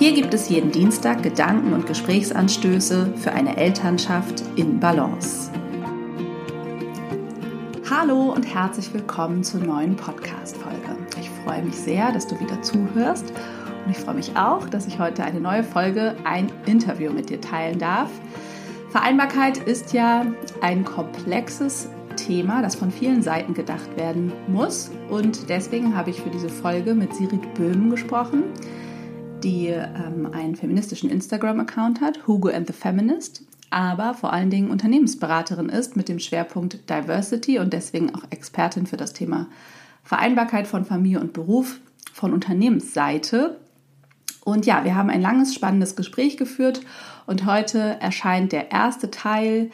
Hier gibt es jeden Dienstag Gedanken und Gesprächsanstöße für eine Elternschaft in Balance. Hallo und herzlich willkommen zur neuen Podcast-Folge. Ich freue mich sehr, dass du wieder zuhörst und ich freue mich auch, dass ich heute eine neue Folge, ein Interview mit dir teilen darf. Vereinbarkeit ist ja ein komplexes Thema, das von vielen Seiten gedacht werden muss und deswegen habe ich für diese Folge mit Sirit Böhm gesprochen die ähm, einen feministischen Instagram-Account hat, Hugo and the Feminist, aber vor allen Dingen Unternehmensberaterin ist mit dem Schwerpunkt Diversity und deswegen auch Expertin für das Thema Vereinbarkeit von Familie und Beruf von Unternehmensseite. Und ja, wir haben ein langes, spannendes Gespräch geführt und heute erscheint der erste Teil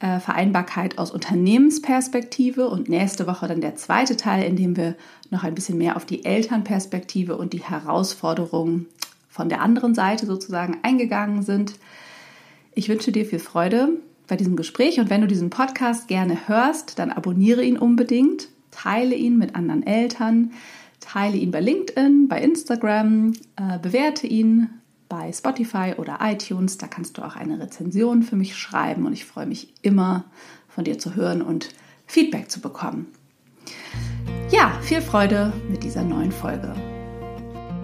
äh, Vereinbarkeit aus Unternehmensperspektive und nächste Woche dann der zweite Teil, in dem wir noch ein bisschen mehr auf die Elternperspektive und die Herausforderungen von der anderen Seite sozusagen eingegangen sind. Ich wünsche dir viel Freude bei diesem Gespräch und wenn du diesen Podcast gerne hörst, dann abonniere ihn unbedingt, teile ihn mit anderen Eltern, teile ihn bei LinkedIn, bei Instagram, äh, bewerte ihn bei Spotify oder iTunes. Da kannst du auch eine Rezension für mich schreiben und ich freue mich immer von dir zu hören und Feedback zu bekommen. Ja, viel Freude mit dieser neuen Folge.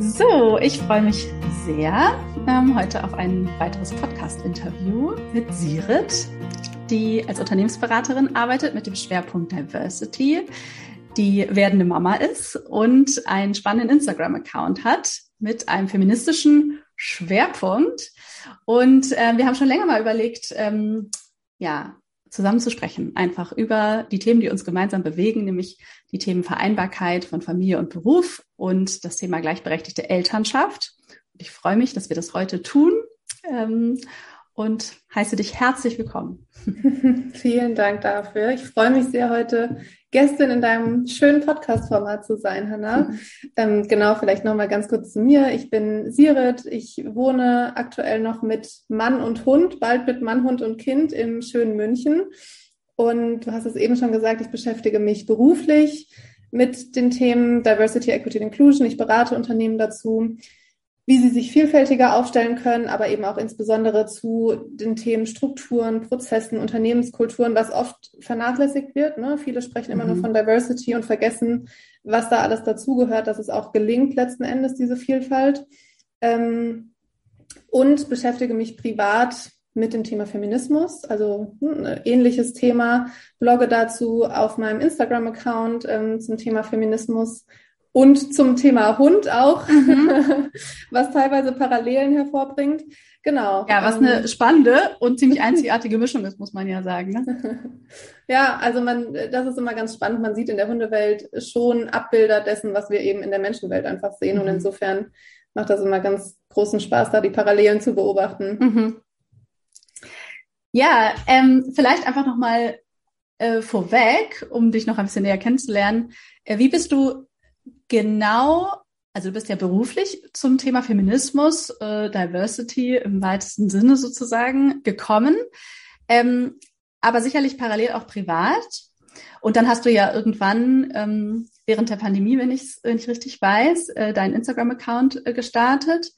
So, ich freue mich sehr ähm, heute auf ein weiteres Podcast-Interview mit Sirit, die als Unternehmensberaterin arbeitet mit dem Schwerpunkt Diversity, die werdende Mama ist und einen spannenden Instagram-Account hat mit einem feministischen Schwerpunkt. Und äh, wir haben schon länger mal überlegt, ähm, ja, zusammen zu sprechen, einfach über die Themen, die uns gemeinsam bewegen, nämlich die Themen Vereinbarkeit von Familie und Beruf und das Thema gleichberechtigte Elternschaft. Und ich freue mich, dass wir das heute tun ähm, und heiße dich herzlich willkommen. Vielen Dank dafür. Ich freue mich sehr, heute Gästin in deinem schönen Podcast-Format zu sein, Hanna. Mhm. Ähm, genau, vielleicht nochmal ganz kurz zu mir. Ich bin Sirit. Ich wohne aktuell noch mit Mann und Hund, bald mit Mann, Hund und Kind im schönen München. Und du hast es eben schon gesagt, ich beschäftige mich beruflich mit den Themen Diversity, Equity und Inclusion. Ich berate Unternehmen dazu wie sie sich vielfältiger aufstellen können, aber eben auch insbesondere zu den Themen Strukturen, Prozessen, Unternehmenskulturen, was oft vernachlässigt wird. Ne? Viele sprechen immer mhm. nur von Diversity und vergessen, was da alles dazugehört, dass es auch gelingt, letzten Endes diese Vielfalt. Ähm, und beschäftige mich privat mit dem Thema Feminismus, also hm, ein ähnliches Thema, blogge dazu auf meinem Instagram-Account ähm, zum Thema Feminismus und zum Thema Hund auch, mhm. was teilweise Parallelen hervorbringt. Genau. Ja, was eine ähm, spannende und ziemlich einzigartige Mischung ist, muss man ja sagen. Ne? ja, also man, das ist immer ganz spannend. Man sieht in der Hundewelt schon Abbilder dessen, was wir eben in der Menschenwelt einfach sehen. Mhm. Und insofern macht das immer ganz großen Spaß, da die Parallelen zu beobachten. Mhm. Ja, ähm, vielleicht einfach nochmal äh, vorweg, um dich noch ein bisschen näher kennenzulernen. Äh, wie bist du genau, also du bist ja beruflich zum Thema Feminismus, äh, Diversity im weitesten Sinne sozusagen gekommen, ähm, aber sicherlich parallel auch privat. Und dann hast du ja irgendwann ähm, während der Pandemie, wenn ich wenn ich richtig weiß, äh, deinen Instagram-Account äh, gestartet.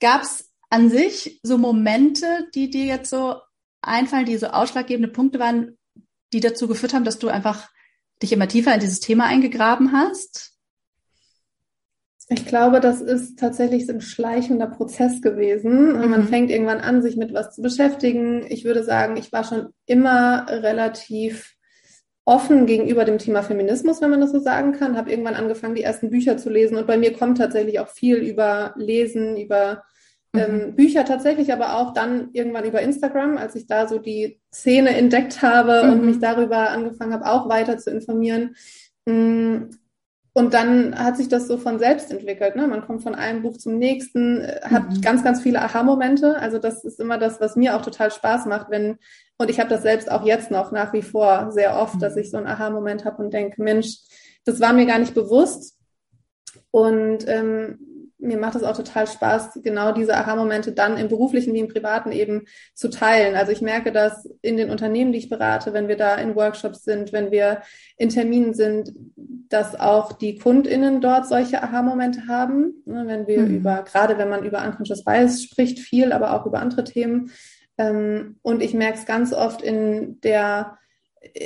Gab es an sich so Momente, die dir jetzt so einfallen, die so ausschlaggebende Punkte waren, die dazu geführt haben, dass du einfach dich immer tiefer in dieses Thema eingegraben hast? Ich glaube, das ist tatsächlich ein schleichender Prozess gewesen. Mhm. Man fängt irgendwann an, sich mit was zu beschäftigen. Ich würde sagen, ich war schon immer relativ offen gegenüber dem Thema Feminismus, wenn man das so sagen kann. Habe irgendwann angefangen, die ersten Bücher zu lesen. Und bei mir kommt tatsächlich auch viel über Lesen, über mhm. ähm, Bücher tatsächlich, aber auch dann irgendwann über Instagram, als ich da so die Szene entdeckt habe mhm. und mich darüber angefangen habe, auch weiter zu informieren. Und dann hat sich das so von selbst entwickelt. Ne? Man kommt von einem Buch zum nächsten, hat mhm. ganz, ganz viele Aha-Momente. Also das ist immer das, was mir auch total Spaß macht, wenn, und ich habe das selbst auch jetzt noch nach wie vor sehr oft, mhm. dass ich so einen Aha-Moment habe und denke, Mensch, das war mir gar nicht bewusst. Und ähm, mir macht es auch total Spaß, genau diese Aha-Momente dann im beruflichen wie im privaten eben zu teilen. Also ich merke dass in den Unternehmen, die ich berate, wenn wir da in Workshops sind, wenn wir in Terminen sind, dass auch die KundInnen dort solche Aha-Momente haben. Ne, wenn wir mhm. über, gerade wenn man über Unconscious Bias spricht, viel, aber auch über andere Themen. Ähm, und ich merke es ganz oft in der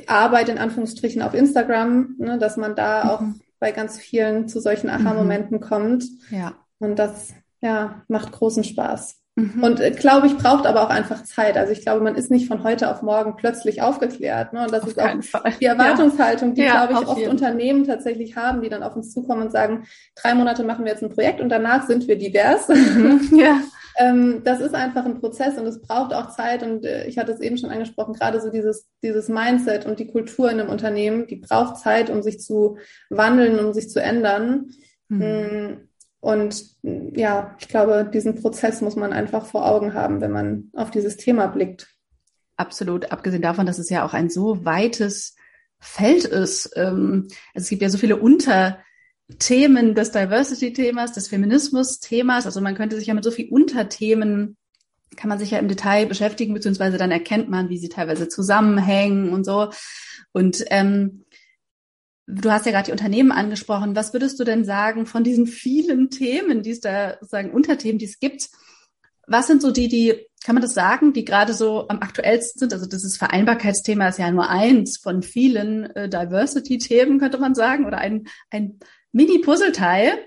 Arbeit in Anführungsstrichen auf Instagram, ne, dass man da auch mhm. bei ganz vielen zu solchen Aha-Momenten mhm. kommt. Ja. Und das ja, macht großen Spaß. Mhm. Und äh, glaube ich, braucht aber auch einfach Zeit. Also ich glaube, man ist nicht von heute auf morgen plötzlich aufgeklärt. Ne? Und das auf ist auch Fall. die Erwartungshaltung, die, ja, glaube ich, oft jeden. Unternehmen tatsächlich haben, die dann auf uns zukommen und sagen, drei Monate machen wir jetzt ein Projekt und danach sind wir divers. Mhm. ja. ähm, das ist einfach ein Prozess und es braucht auch Zeit. Und äh, ich hatte es eben schon angesprochen, gerade so dieses, dieses Mindset und die Kultur in einem Unternehmen, die braucht Zeit, um sich zu wandeln, um sich zu ändern. Mhm. Und ja, ich glaube, diesen Prozess muss man einfach vor Augen haben, wenn man auf dieses Thema blickt. Absolut, abgesehen davon, dass es ja auch ein so weites Feld ist. Ähm, also es gibt ja so viele Unterthemen des Diversity-Themas, des Feminismus-Themas. Also man könnte sich ja mit so vielen Unterthemen kann man sich ja im Detail beschäftigen, beziehungsweise dann erkennt man, wie sie teilweise zusammenhängen und so. Und ähm, Du hast ja gerade die Unternehmen angesprochen. Was würdest du denn sagen von diesen vielen Themen, die es da sagen, Unterthemen, die es gibt? Was sind so die, die, kann man das sagen, die gerade so am aktuellsten sind? Also dieses Vereinbarkeitsthema ist ja nur eins von vielen äh, Diversity-Themen, könnte man sagen, oder ein, ein Mini-Puzzleteil.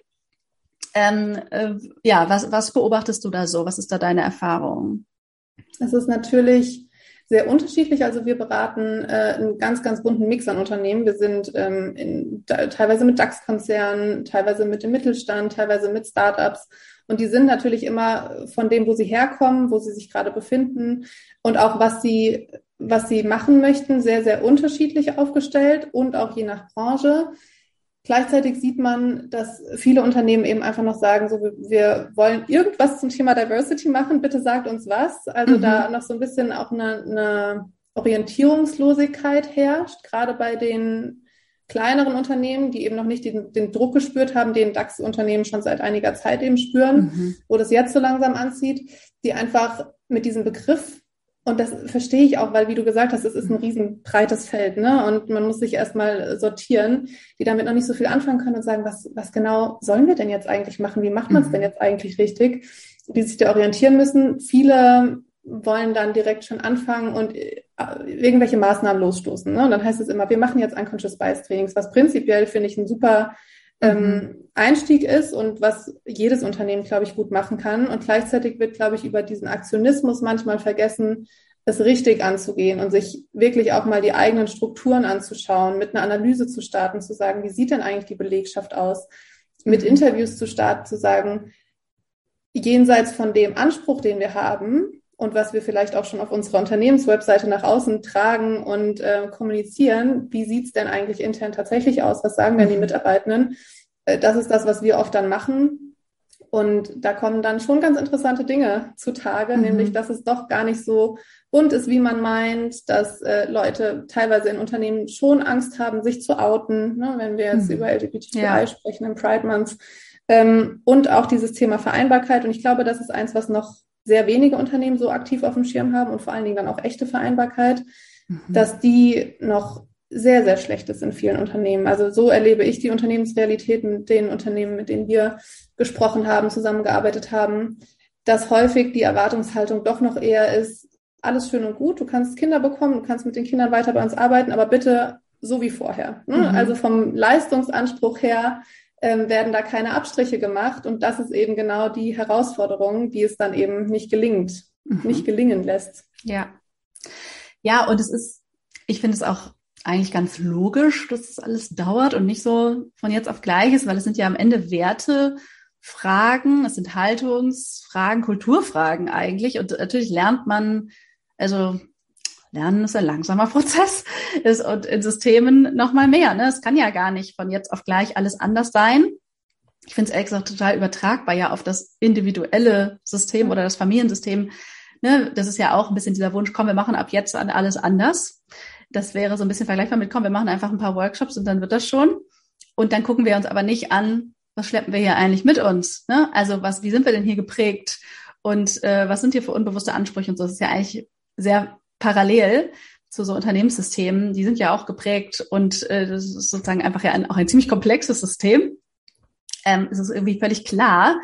Ähm, äh, ja, was, was beobachtest du da so? Was ist da deine Erfahrung? Es ist natürlich sehr unterschiedlich. Also wir beraten äh, einen ganz, ganz bunten Mix an Unternehmen. Wir sind ähm, in, da, teilweise mit DAX-Konzernen, teilweise mit dem Mittelstand, teilweise mit Startups. Und die sind natürlich immer von dem, wo sie herkommen, wo sie sich gerade befinden und auch was sie, was sie machen möchten, sehr, sehr unterschiedlich aufgestellt und auch je nach Branche. Gleichzeitig sieht man, dass viele Unternehmen eben einfach noch sagen, so wir wollen irgendwas zum Thema Diversity machen, bitte sagt uns was. Also mhm. da noch so ein bisschen auch eine, eine Orientierungslosigkeit herrscht, gerade bei den kleineren Unternehmen, die eben noch nicht den, den Druck gespürt haben, den DAX-Unternehmen schon seit einiger Zeit eben spüren, mhm. wo das jetzt so langsam anzieht, die einfach mit diesem Begriff und das verstehe ich auch, weil, wie du gesagt hast, es ist ein riesen breites Feld, ne? Und man muss sich erstmal sortieren, die damit noch nicht so viel anfangen können und sagen, was, was genau sollen wir denn jetzt eigentlich machen? Wie macht man es mhm. denn jetzt eigentlich richtig? Die sich da orientieren müssen. Viele wollen dann direkt schon anfangen und äh, irgendwelche Maßnahmen losstoßen. Ne? Und dann heißt es immer, wir machen jetzt Unconscious Bias Trainings, was prinzipiell finde ich ein super ähm, mhm. Einstieg ist und was jedes Unternehmen, glaube ich, gut machen kann. Und gleichzeitig wird, glaube ich, über diesen Aktionismus manchmal vergessen, es richtig anzugehen und sich wirklich auch mal die eigenen Strukturen anzuschauen, mit einer Analyse zu starten, zu sagen, wie sieht denn eigentlich die Belegschaft aus, mit mhm. Interviews zu starten, zu sagen, jenseits von dem Anspruch, den wir haben und was wir vielleicht auch schon auf unserer Unternehmenswebseite nach außen tragen und äh, kommunizieren, wie sieht's denn eigentlich intern tatsächlich aus? Was sagen denn die mhm. Mitarbeitenden? Äh, das ist das, was wir oft dann machen. Und da kommen dann schon ganz interessante Dinge zutage, mhm. nämlich dass es doch gar nicht so bunt ist, wie man meint, dass äh, Leute teilweise in Unternehmen schon Angst haben, sich zu outen, ne, wenn wir jetzt mhm. über LGBTQI ja. sprechen im Pride Month. Ähm, und auch dieses Thema Vereinbarkeit. Und ich glaube, das ist eins, was noch sehr wenige Unternehmen so aktiv auf dem Schirm haben und vor allen Dingen dann auch echte Vereinbarkeit, mhm. dass die noch sehr, sehr schlecht ist in vielen Unternehmen. Also so erlebe ich die Unternehmensrealität mit den Unternehmen, mit denen wir gesprochen haben, zusammengearbeitet haben, dass häufig die Erwartungshaltung doch noch eher ist, alles schön und gut, du kannst Kinder bekommen, du kannst mit den Kindern weiter bei uns arbeiten, aber bitte so wie vorher. Ne? Mhm. Also vom Leistungsanspruch her ähm, werden da keine Abstriche gemacht. Und das ist eben genau die Herausforderung, die es dann eben nicht gelingt, mhm. nicht gelingen lässt. Ja. Ja, und es ist, ich finde es auch eigentlich ganz logisch, dass es alles dauert und nicht so von jetzt auf gleich ist, weil es sind ja am Ende Werte, Fragen, es sind Haltungsfragen, Kulturfragen eigentlich. Und natürlich lernt man, also Lernen ist ein langsamer Prozess ist und in Systemen noch mal mehr. Ne? Es kann ja gar nicht von jetzt auf gleich alles anders sein. Ich finde es ehrlich gesagt total übertragbar ja auf das individuelle System oder das Familiensystem. Ne? Das ist ja auch ein bisschen dieser Wunsch, komm, wir machen ab jetzt alles anders. Das wäre so ein bisschen vergleichbar mit, komm, wir machen einfach ein paar Workshops und dann wird das schon. Und dann gucken wir uns aber nicht an, was schleppen wir hier eigentlich mit uns? Ne? Also was, wie sind wir denn hier geprägt? Und äh, was sind hier für unbewusste Ansprüche und so? Das ist ja eigentlich sehr parallel zu so Unternehmenssystemen. Die sind ja auch geprägt und äh, das ist sozusagen einfach ja ein, auch ein ziemlich komplexes System. Ähm, es ist irgendwie völlig klar,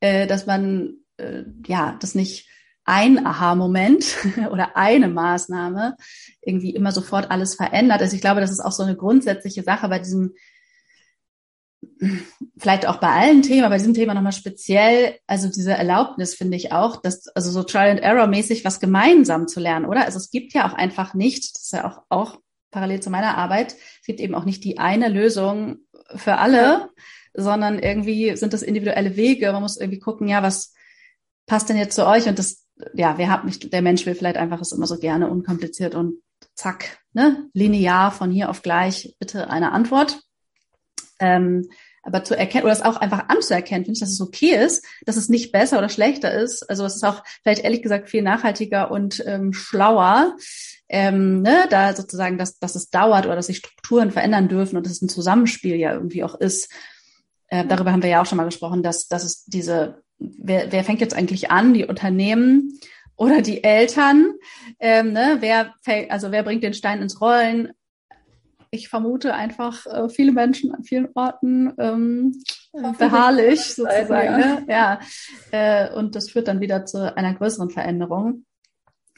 äh, dass man äh, ja das nicht ein Aha-Moment oder eine Maßnahme irgendwie immer sofort alles verändert. Also ich glaube, das ist auch so eine grundsätzliche Sache bei diesem vielleicht auch bei allen Themen, aber bei diesem Thema nochmal speziell, also diese Erlaubnis finde ich auch, dass, also so Trial and Error mäßig was gemeinsam zu lernen, oder? Also es gibt ja auch einfach nicht, das ist ja auch, auch parallel zu meiner Arbeit, es gibt eben auch nicht die eine Lösung für alle, sondern irgendwie sind das individuelle Wege. Man muss irgendwie gucken, ja, was passt denn jetzt zu euch? Und das, ja, wer hat mich, der Mensch will vielleicht einfach es immer so gerne unkompliziert und zack, ne, linear von hier auf gleich bitte eine Antwort. Ähm, aber zu erkennen oder es auch einfach anzuerkennen, finde ich, dass es okay ist, dass es nicht besser oder schlechter ist. Also es ist auch vielleicht ehrlich gesagt viel nachhaltiger und ähm, schlauer, ähm, ne, da sozusagen, dass, dass es dauert oder dass sich Strukturen verändern dürfen und dass es ein Zusammenspiel ja irgendwie auch ist. Äh, darüber haben wir ja auch schon mal gesprochen, dass, dass es diese, wer, wer fängt jetzt eigentlich an, die Unternehmen oder die Eltern, ähm, ne, wer fängt, also wer bringt den Stein ins Rollen, ich vermute einfach äh, viele Menschen an vielen Orten ähm, beharrlich sozusagen. Ja, ne? ja. Äh, und das führt dann wieder zu einer größeren Veränderung.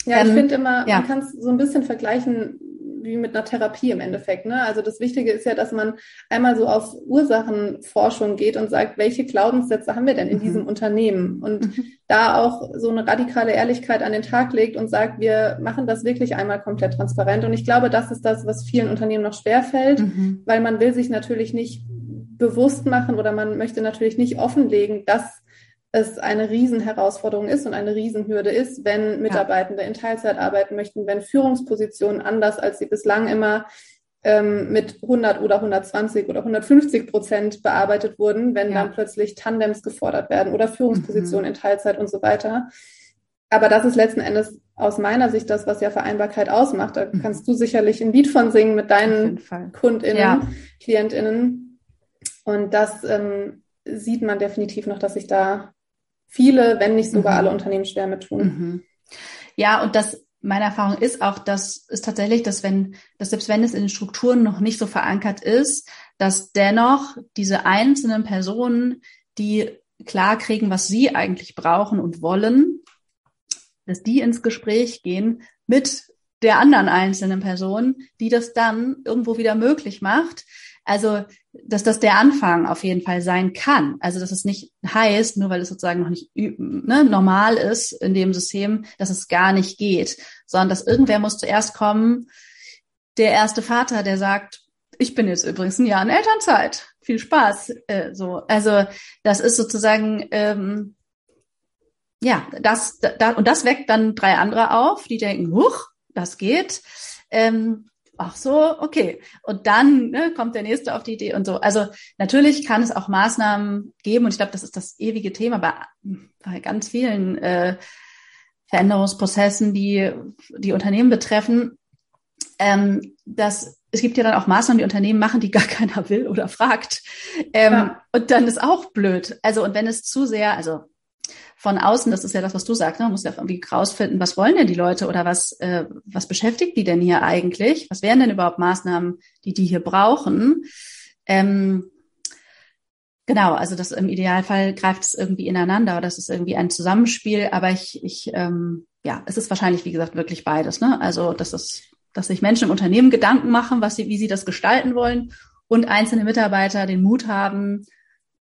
Ja, ähm, ich finde immer, ja. man kann es so ein bisschen vergleichen wie mit einer Therapie im Endeffekt. Ne? Also das Wichtige ist ja, dass man einmal so auf Ursachenforschung geht und sagt, welche Glaubenssätze haben wir denn in mhm. diesem Unternehmen? Und mhm. da auch so eine radikale Ehrlichkeit an den Tag legt und sagt, wir machen das wirklich einmal komplett transparent. Und ich glaube, das ist das, was vielen Unternehmen noch schwerfällt, mhm. weil man will sich natürlich nicht bewusst machen oder man möchte natürlich nicht offenlegen, dass es eine Riesenherausforderung ist und eine Riesenhürde ist, wenn Mitarbeitende ja. in Teilzeit arbeiten möchten, wenn Führungspositionen anders als sie bislang immer ähm, mit 100 oder 120 oder 150 Prozent bearbeitet wurden, wenn ja. dann plötzlich Tandems gefordert werden oder Führungspositionen mhm. in Teilzeit und so weiter. Aber das ist letzten Endes aus meiner Sicht das, was ja Vereinbarkeit ausmacht. Da mhm. kannst du sicherlich ein Lied von singen mit deinen KundInnen, ja. KlientInnen. Und das ähm, sieht man definitiv noch, dass sich da viele, wenn nicht sogar mhm. alle Unternehmen schwer mit tun. Mhm. Ja, und das meine Erfahrung ist auch, dass ist tatsächlich, dass wenn, dass selbst wenn es in den Strukturen noch nicht so verankert ist, dass dennoch diese einzelnen Personen, die klar kriegen, was sie eigentlich brauchen und wollen, dass die ins Gespräch gehen mit der anderen einzelnen Person, die das dann irgendwo wieder möglich macht, also, dass das der Anfang auf jeden Fall sein kann. Also, dass es nicht heißt, nur weil es sozusagen noch nicht ne, normal ist in dem System, dass es gar nicht geht, sondern dass irgendwer muss zuerst kommen, der erste Vater, der sagt, ich bin jetzt übrigens ein Jahr in Elternzeit. Viel Spaß. Äh, so, also das ist sozusagen ähm, ja, das, da, und das weckt dann drei andere auf, die denken, huch, das geht. Ähm, ach so, okay. Und dann ne, kommt der nächste auf die Idee und so. Also natürlich kann es auch Maßnahmen geben und ich glaube, das ist das ewige Thema bei, bei ganz vielen äh, Veränderungsprozessen, die die Unternehmen betreffen. Ähm, dass es gibt ja dann auch Maßnahmen, die Unternehmen machen, die gar keiner will oder fragt. Ähm, ja. Und dann ist auch blöd. Also und wenn es zu sehr, also von außen, das ist ja das, was du sagst, ne? man muss ja irgendwie rausfinden, was wollen denn die Leute oder was, äh, was beschäftigt die denn hier eigentlich? Was wären denn überhaupt Maßnahmen, die die hier brauchen? Ähm, genau, also das im Idealfall greift es irgendwie ineinander oder das ist irgendwie ein Zusammenspiel, aber ich, ich ähm, ja, es ist wahrscheinlich, wie gesagt, wirklich beides. Ne? Also das ist, dass sich Menschen im Unternehmen Gedanken machen, was sie, wie sie das gestalten wollen und einzelne Mitarbeiter den Mut haben,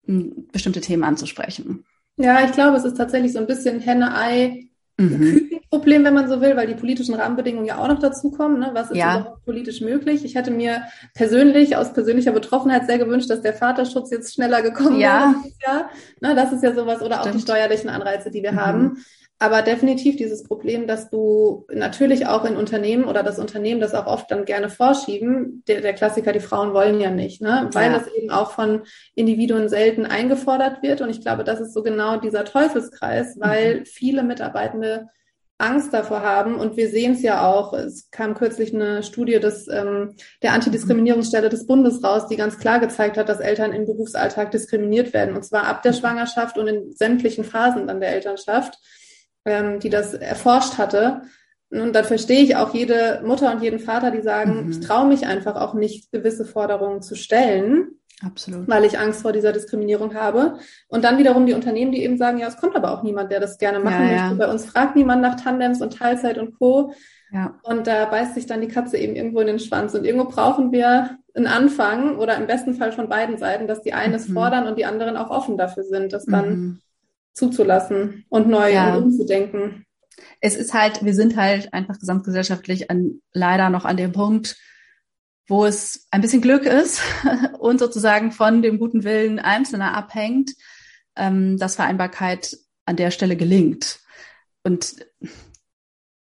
bestimmte Themen anzusprechen. Ja, ich glaube, es ist tatsächlich so ein bisschen Henne-Ei. Mhm. Problem, wenn man so will, weil die politischen Rahmenbedingungen ja auch noch dazu kommen. Ne? Was ist ja. überhaupt politisch möglich? Ich hätte mir persönlich aus persönlicher Betroffenheit sehr gewünscht, dass der Vaterschutz jetzt schneller gekommen ja. wäre Jahr. Ne, das ist ja sowas oder Stimmt. auch die steuerlichen Anreize, die wir mhm. haben. Aber definitiv dieses Problem, dass du natürlich auch in Unternehmen oder das Unternehmen das auch oft dann gerne vorschieben, der, der Klassiker, die Frauen wollen ja nicht, ne? weil ja. das eben auch von Individuen selten eingefordert wird. Und ich glaube, das ist so genau dieser Teufelskreis, weil mhm. viele Mitarbeitende Angst davor haben. Und wir sehen es ja auch. Es kam kürzlich eine Studie des, ähm, der Antidiskriminierungsstelle des Bundes raus, die ganz klar gezeigt hat, dass Eltern im Berufsalltag diskriminiert werden. Und zwar ab der mhm. Schwangerschaft und in sämtlichen Phasen dann der Elternschaft ähm, die das erforscht hatte. Und dann verstehe ich auch jede Mutter und jeden Vater, die sagen, mhm. ich traue mich einfach auch nicht, gewisse Forderungen zu stellen. Absolut. Weil ich Angst vor dieser Diskriminierung habe. Und dann wiederum die Unternehmen, die eben sagen, ja, es kommt aber auch niemand, der das gerne machen ja, möchte. Ja. Bei uns fragt niemand nach Tandems und Teilzeit und Co. Ja. Und da beißt sich dann die Katze eben irgendwo in den Schwanz. Und irgendwo brauchen wir einen Anfang oder im besten Fall von beiden Seiten, dass die einen mhm. es fordern und die anderen auch offen dafür sind, das dann mhm zuzulassen und neu ja. umzudenken. Es ist halt, wir sind halt einfach gesamtgesellschaftlich an, leider noch an dem Punkt, wo es ein bisschen Glück ist und sozusagen von dem guten Willen Einzelner abhängt, ähm, dass Vereinbarkeit an der Stelle gelingt. Und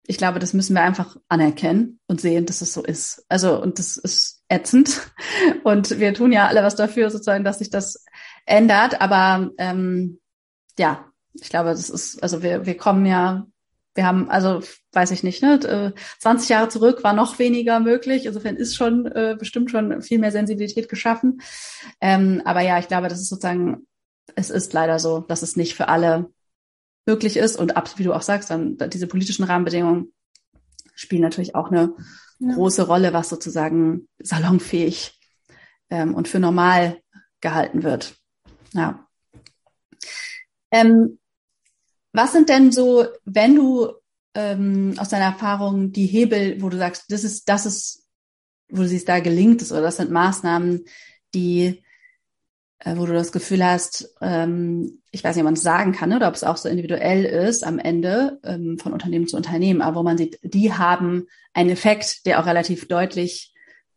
ich glaube, das müssen wir einfach anerkennen und sehen, dass es so ist. Also, und das ist ätzend. Und wir tun ja alle was dafür, sozusagen, dass sich das ändert. Aber ähm, ja, ich glaube, das ist, also wir, wir kommen ja, wir haben, also weiß ich nicht, ne, 20 äh, Jahre zurück war noch weniger möglich. Insofern ist schon äh, bestimmt schon viel mehr Sensibilität geschaffen. Ähm, aber ja, ich glaube, das ist sozusagen, es ist leider so, dass es nicht für alle möglich ist. Und ab, wie du auch sagst, dann diese politischen Rahmenbedingungen spielen natürlich auch eine ja. große Rolle, was sozusagen salonfähig ähm, und für normal gehalten wird. Ja. Ähm, was sind denn so, wenn du ähm, aus deiner Erfahrung die Hebel, wo du sagst, das ist, das ist, wo du siehst, da gelingt es oder das sind Maßnahmen, die, äh, wo du das Gefühl hast, ähm, ich weiß nicht, ob man es sagen kann oder ob es auch so individuell ist am Ende ähm, von Unternehmen zu Unternehmen, aber wo man sieht, die haben einen Effekt, der auch relativ deutlich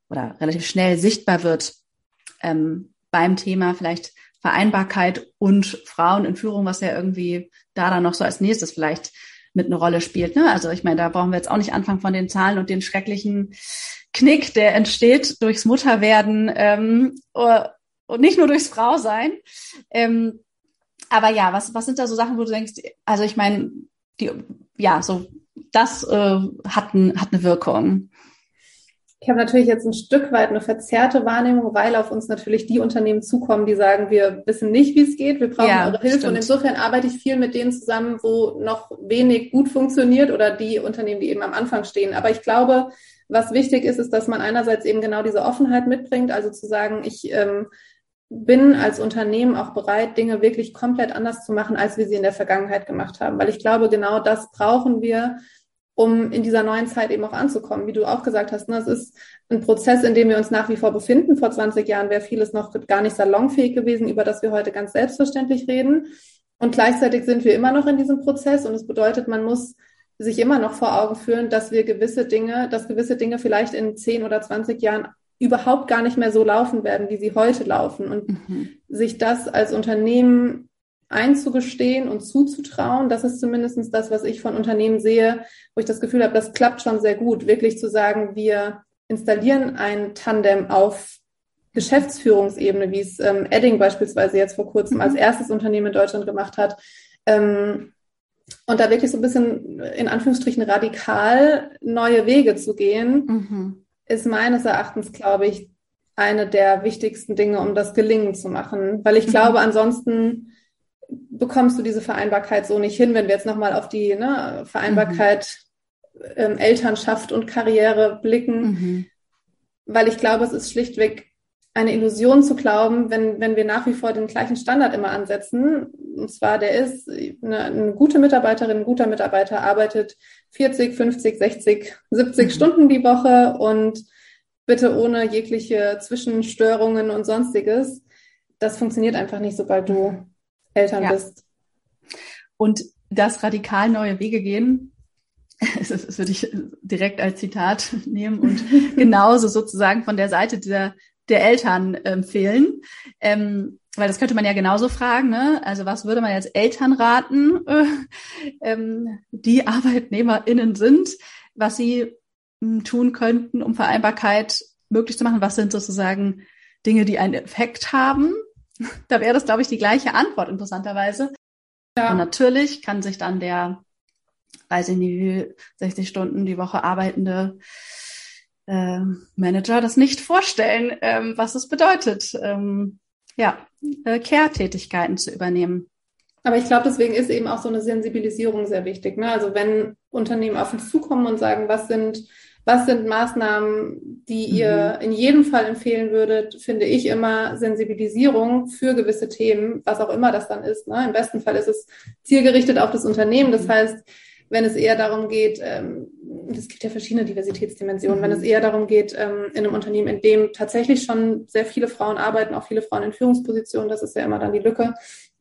oder relativ schnell sichtbar wird ähm, beim Thema. Vielleicht Vereinbarkeit und Frauen in Führung, was ja irgendwie da dann noch so als nächstes vielleicht mit eine Rolle spielt. Ne? Also ich meine, da brauchen wir jetzt auch nicht anfangen von den Zahlen und den schrecklichen Knick, der entsteht durchs Mutterwerden ähm, und nicht nur durchs Frausein. Ähm, aber ja, was, was sind da so Sachen, wo du denkst, also ich meine, die, ja, so das äh, hat, ein, hat eine Wirkung. Ich habe natürlich jetzt ein Stück weit eine verzerrte Wahrnehmung, weil auf uns natürlich die Unternehmen zukommen, die sagen, wir wissen nicht, wie es geht, wir brauchen ja, eure Hilfe. Stimmt. Und insofern arbeite ich viel mit denen zusammen, wo noch wenig gut funktioniert oder die Unternehmen, die eben am Anfang stehen. Aber ich glaube, was wichtig ist, ist, dass man einerseits eben genau diese Offenheit mitbringt, also zu sagen, ich ähm, bin als Unternehmen auch bereit, Dinge wirklich komplett anders zu machen, als wir sie in der Vergangenheit gemacht haben. Weil ich glaube, genau das brauchen wir, um in dieser neuen Zeit eben auch anzukommen. Wie du auch gesagt hast, ne, es ist ein Prozess, in dem wir uns nach wie vor befinden. Vor 20 Jahren wäre vieles noch gar nicht salonfähig gewesen, über das wir heute ganz selbstverständlich reden. Und gleichzeitig sind wir immer noch in diesem Prozess und es bedeutet, man muss sich immer noch vor Augen führen, dass wir gewisse Dinge, dass gewisse Dinge vielleicht in 10 oder 20 Jahren überhaupt gar nicht mehr so laufen werden, wie sie heute laufen. Und mhm. sich das als Unternehmen einzugestehen und zuzutrauen. Das ist zumindest das, was ich von Unternehmen sehe, wo ich das Gefühl habe, das klappt schon sehr gut. Wirklich zu sagen, wir installieren ein Tandem auf Geschäftsführungsebene, wie es ähm, Edding beispielsweise jetzt vor kurzem als mhm. erstes Unternehmen in Deutschland gemacht hat. Ähm, und da wirklich so ein bisschen in Anführungsstrichen radikal neue Wege zu gehen, mhm. ist meines Erachtens, glaube ich, eine der wichtigsten Dinge, um das gelingen zu machen. Weil ich mhm. glaube, ansonsten bekommst du diese Vereinbarkeit so nicht hin, wenn wir jetzt nochmal auf die ne, Vereinbarkeit mhm. ähm, Elternschaft und Karriere blicken, mhm. weil ich glaube, es ist schlichtweg eine Illusion zu glauben, wenn, wenn wir nach wie vor den gleichen Standard immer ansetzen. Und zwar der ist, eine, eine gute Mitarbeiterin, ein guter Mitarbeiter arbeitet 40, 50, 60, 70 mhm. Stunden die Woche und bitte ohne jegliche Zwischenstörungen und sonstiges. Das funktioniert einfach nicht, sobald du Eltern ja. bist. Und das radikal neue Wege gehen, das würde ich direkt als Zitat nehmen und genauso sozusagen von der Seite der, der Eltern empfehlen. Ähm, weil das könnte man ja genauso fragen, ne? Also was würde man jetzt Eltern raten, äh, ähm, die ArbeitnehmerInnen sind, was sie hm, tun könnten, um Vereinbarkeit möglich zu machen? Was sind sozusagen Dinge, die einen Effekt haben? da wäre das, glaube ich, die gleiche Antwort interessanterweise. Ja. Und natürlich kann sich dann der, weiß ich nicht, 60 Stunden die Woche arbeitende äh, Manager das nicht vorstellen, ähm, was es bedeutet, ähm, ja, äh, Care-Tätigkeiten zu übernehmen. Aber ich glaube, deswegen ist eben auch so eine Sensibilisierung sehr wichtig. Ne? Also wenn Unternehmen auf uns zukommen und sagen, was sind, was sind Maßnahmen, die mhm. ihr in jedem Fall empfehlen würdet, finde ich immer Sensibilisierung für gewisse Themen, was auch immer das dann ist. Ne? Im besten Fall ist es zielgerichtet auf das Unternehmen. Das mhm. heißt, wenn es eher darum geht, ähm, es gibt ja verschiedene Diversitätsdimensionen, mhm. wenn es eher darum geht, ähm, in einem Unternehmen, in dem tatsächlich schon sehr viele Frauen arbeiten, auch viele Frauen in Führungspositionen, das ist ja immer dann die Lücke,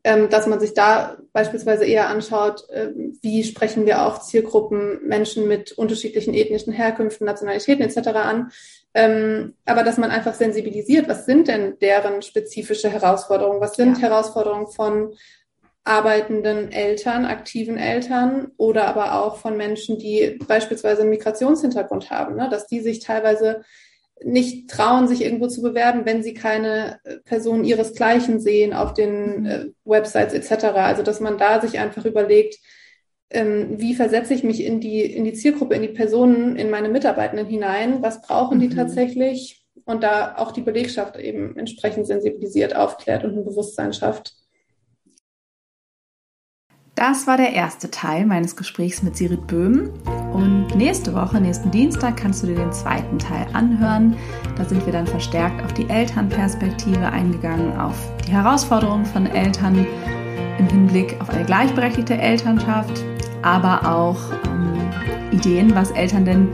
dass man sich da beispielsweise eher anschaut, äh, wie sprechen wir auch Zielgruppen, Menschen mit unterschiedlichen ethnischen Herkünften, Nationalitäten etc. an. Ähm, aber dass man einfach sensibilisiert, was sind denn deren spezifische Herausforderungen? Was sind ja. Herausforderungen von arbeitenden Eltern, aktiven Eltern oder aber auch von Menschen, die beispielsweise einen Migrationshintergrund haben, ne? dass die sich teilweise nicht trauen, sich irgendwo zu bewerben, wenn sie keine äh, Person ihresgleichen sehen auf den mhm. äh, Websites etc. Also dass man da sich einfach überlegt, ähm, wie versetze ich mich in die, in die Zielgruppe, in die Personen, in meine Mitarbeitenden hinein, was brauchen die mhm. tatsächlich und da auch die Belegschaft eben entsprechend sensibilisiert, aufklärt und ein Bewusstsein schafft. Das war der erste Teil meines Gesprächs mit Sirit Böhm. Und nächste Woche, nächsten Dienstag, kannst du dir den zweiten Teil anhören. Da sind wir dann verstärkt auf die Elternperspektive eingegangen, auf die Herausforderungen von Eltern im Hinblick auf eine gleichberechtigte Elternschaft, aber auch ähm, Ideen, was Eltern denn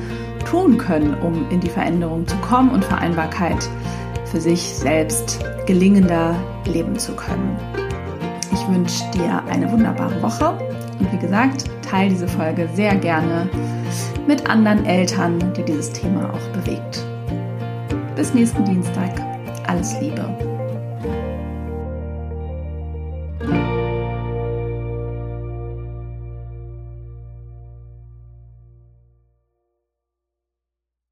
tun können, um in die Veränderung zu kommen und Vereinbarkeit für sich selbst gelingender leben zu können. Ich wünsche dir eine wunderbare Woche und wie gesagt, teile diese Folge sehr gerne mit anderen Eltern, die dieses Thema auch bewegt. Bis nächsten Dienstag. Alles Liebe.